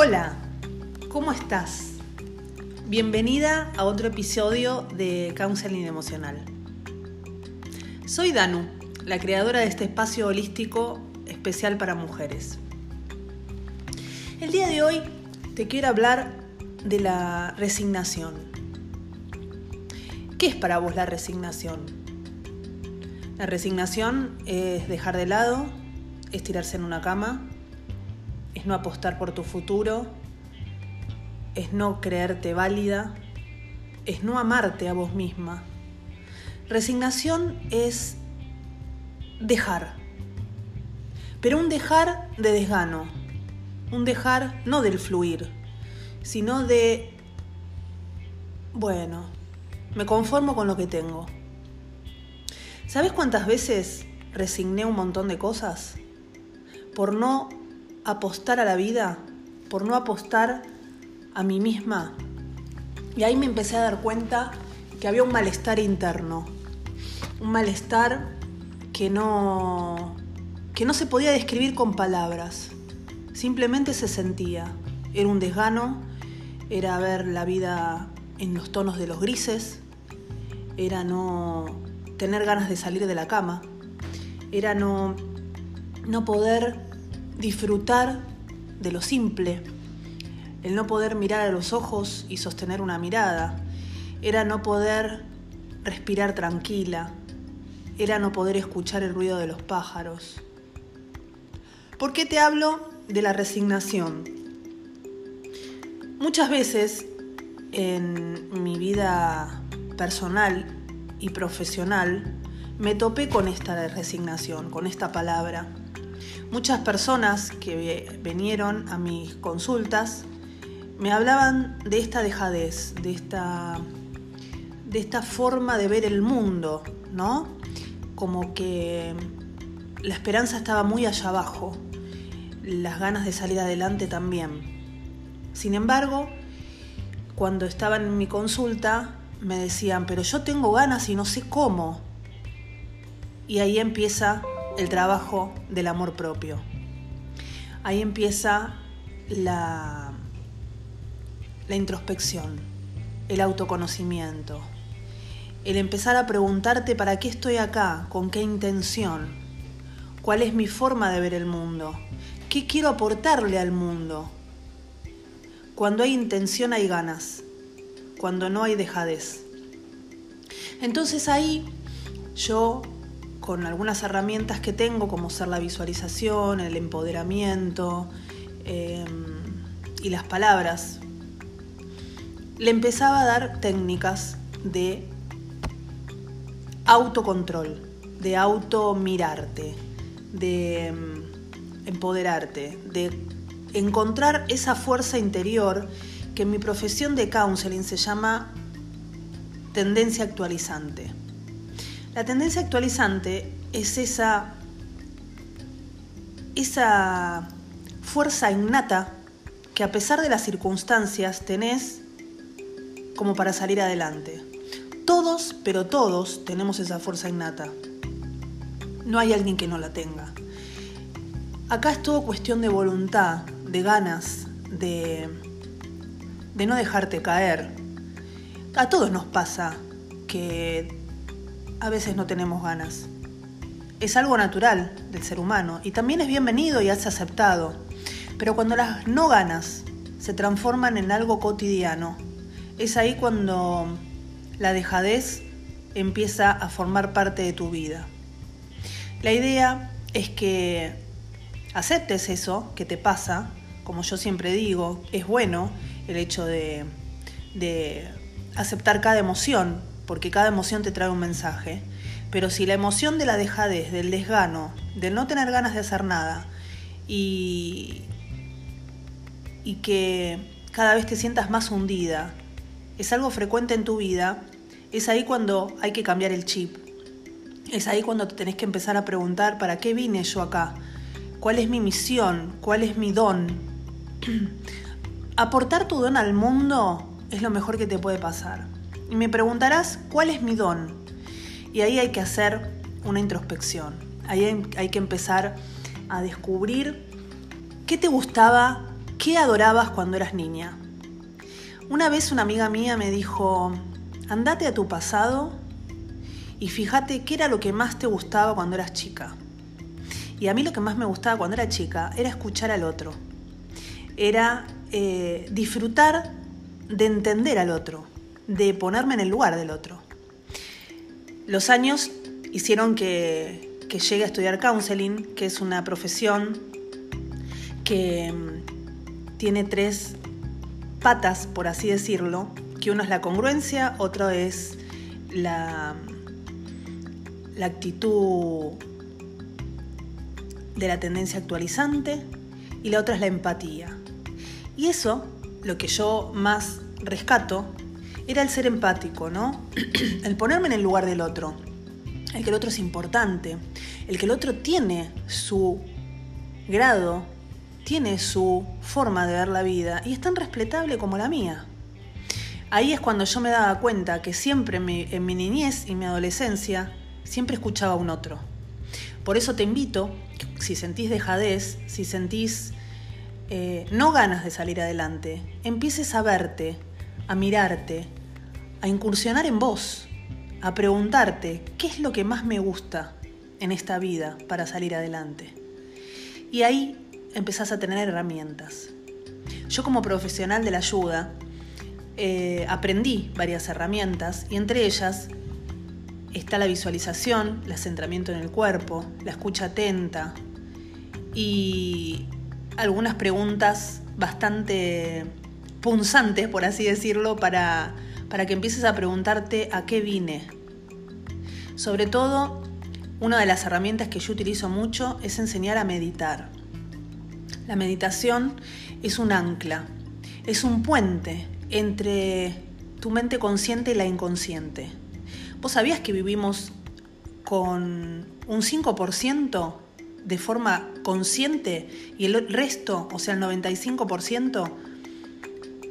Hola, ¿cómo estás? Bienvenida a otro episodio de Counseling Emocional. Soy Danu, la creadora de este espacio holístico especial para mujeres. El día de hoy te quiero hablar de la resignación. ¿Qué es para vos la resignación? La resignación es dejar de lado, estirarse en una cama, es no apostar por tu futuro, es no creerte válida, es no amarte a vos misma. Resignación es dejar, pero un dejar de desgano, un dejar no del fluir, sino de, bueno, me conformo con lo que tengo. ¿Sabes cuántas veces resigné un montón de cosas? Por no apostar a la vida, por no apostar a mí misma. Y ahí me empecé a dar cuenta que había un malestar interno, un malestar que no, que no se podía describir con palabras, simplemente se sentía. Era un desgano, era ver la vida en los tonos de los grises, era no tener ganas de salir de la cama, era no, no poder disfrutar de lo simple, el no poder mirar a los ojos y sostener una mirada, era no poder respirar tranquila, era no poder escuchar el ruido de los pájaros. ¿Por qué te hablo de la resignación? Muchas veces en mi vida personal y profesional me topé con esta resignación, con esta palabra. Muchas personas que vinieron a mis consultas me hablaban de esta dejadez, de esta, de esta forma de ver el mundo, ¿no? Como que la esperanza estaba muy allá abajo, las ganas de salir adelante también. Sin embargo, cuando estaban en mi consulta, me decían, pero yo tengo ganas y no sé cómo. Y ahí empieza el trabajo del amor propio. Ahí empieza la, la introspección, el autoconocimiento, el empezar a preguntarte para qué estoy acá, con qué intención, cuál es mi forma de ver el mundo, qué quiero aportarle al mundo. Cuando hay intención hay ganas, cuando no hay dejadez. Entonces ahí yo con algunas herramientas que tengo, como ser la visualización, el empoderamiento em, y las palabras, le empezaba a dar técnicas de autocontrol, de automirarte, de em, empoderarte, de encontrar esa fuerza interior que en mi profesión de counseling se llama tendencia actualizante. La tendencia actualizante es esa, esa fuerza innata que a pesar de las circunstancias tenés como para salir adelante. Todos, pero todos tenemos esa fuerza innata. No hay alguien que no la tenga. Acá es todo cuestión de voluntad, de ganas, de, de no dejarte caer. A todos nos pasa que a veces no tenemos ganas. Es algo natural del ser humano y también es bienvenido y es aceptado. Pero cuando las no ganas se transforman en algo cotidiano, es ahí cuando la dejadez empieza a formar parte de tu vida. La idea es que aceptes eso que te pasa, como yo siempre digo, es bueno el hecho de, de aceptar cada emoción, porque cada emoción te trae un mensaje. Pero si la emoción de la dejadez, del desgano, del no tener ganas de hacer nada y, y que cada vez te sientas más hundida, es algo frecuente en tu vida, es ahí cuando hay que cambiar el chip. Es ahí cuando te tenés que empezar a preguntar, ¿para qué vine yo acá? ¿Cuál es mi misión? ¿Cuál es mi don? Aportar tu don al mundo es lo mejor que te puede pasar. Y me preguntarás, ¿cuál es mi don? Y ahí hay que hacer una introspección. Ahí hay que empezar a descubrir qué te gustaba ¿qué adorabas cuando eras niña? Una vez una amiga mía me dijo, andate a tu pasado y fíjate qué era lo que más te gustaba cuando eras chica. Y a mí lo que más me gustaba cuando era chica era escuchar al otro. Era eh, disfrutar de entender al otro, de ponerme en el lugar del otro. Los años hicieron que, que llegue a estudiar counseling, que es una profesión que mm, tiene tres patas, por así decirlo, que uno es la congruencia, otro es la, la actitud de la tendencia actualizante y la otra es la empatía. Y eso, lo que yo más rescato, era el ser empático, ¿no? el ponerme en el lugar del otro, el que el otro es importante, el que el otro tiene su grado, tiene su forma de ver la vida y es tan respetable como la mía. Ahí es cuando yo me daba cuenta que siempre en mi, niñez y mi adolescencia siempre escuchaba a un otro. Por eso te invito, si sentís dejadez, si sentís eh, no ganas de salir adelante, empieces a verte, a mirarte, a incursionar en vos, a preguntarte qué es lo que más me gusta en esta vida para salir adelante. Y ahí empezás a tener herramientas. Yo como profesional de la ayuda eh, aprendí varias herramientas y entre ellas está la visualización, el centramiento en el cuerpo, la escucha atenta y algunas preguntas bastante punzantes, por así decirlo, para, para que empieces a preguntarte a qué vine. Sobre todo, una de las herramientas que yo utilizo mucho es enseñar a meditar. La meditación es un ancla, es un puente entre tu mente consciente y la inconsciente. ¿Vos sabías que vivimos con un 5% de forma consciente y el resto, o sea, el 95%,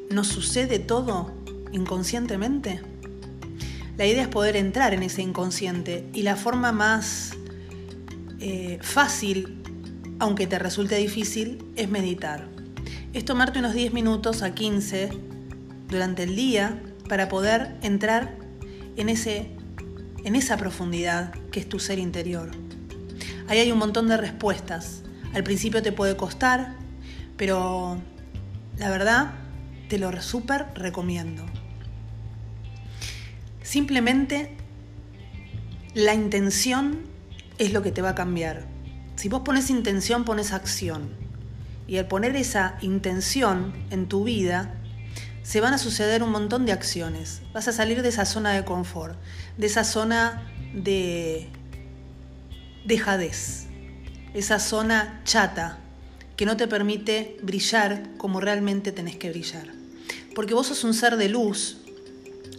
nos sucede todo inconscientemente? La idea es poder entrar en ese inconsciente y la forma más eh, fácil aunque te resulte difícil, es meditar. Es tomarte unos 10 minutos a 15 durante el día para poder entrar en, ese, en esa profundidad que es tu ser interior. Ahí hay un montón de respuestas. Al principio te puede costar, pero la verdad te lo súper recomiendo. Simplemente la intención es lo que te va a cambiar. Si vos pones intención, pones acción. Y al poner esa intención en tu vida, se van a suceder un montón de acciones. Vas a salir de esa zona de confort, de esa zona de dejadez, esa zona chata que no te permite brillar como realmente tenés que brillar. Porque vos sos un ser de luz,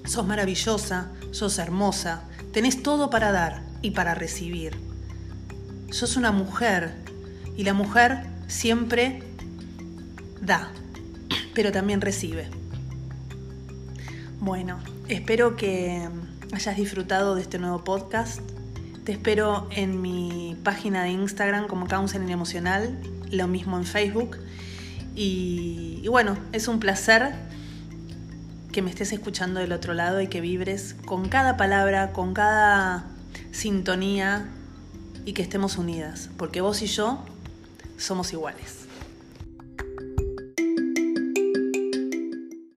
sos maravillosa, sos hermosa, tenés todo para dar y para recibir sos una mujer y la mujer siempre da, pero también recibe. Bueno, espero que hayas disfrutado de este nuevo podcast. Te espero en mi página de Instagram como Counseling Emocional, lo mismo en Facebook. Y, y bueno, es un placer que me estés escuchando del otro lado y que vibres con cada palabra, con cada sintonía y que estemos unidas, porque vos y yo somos iguales.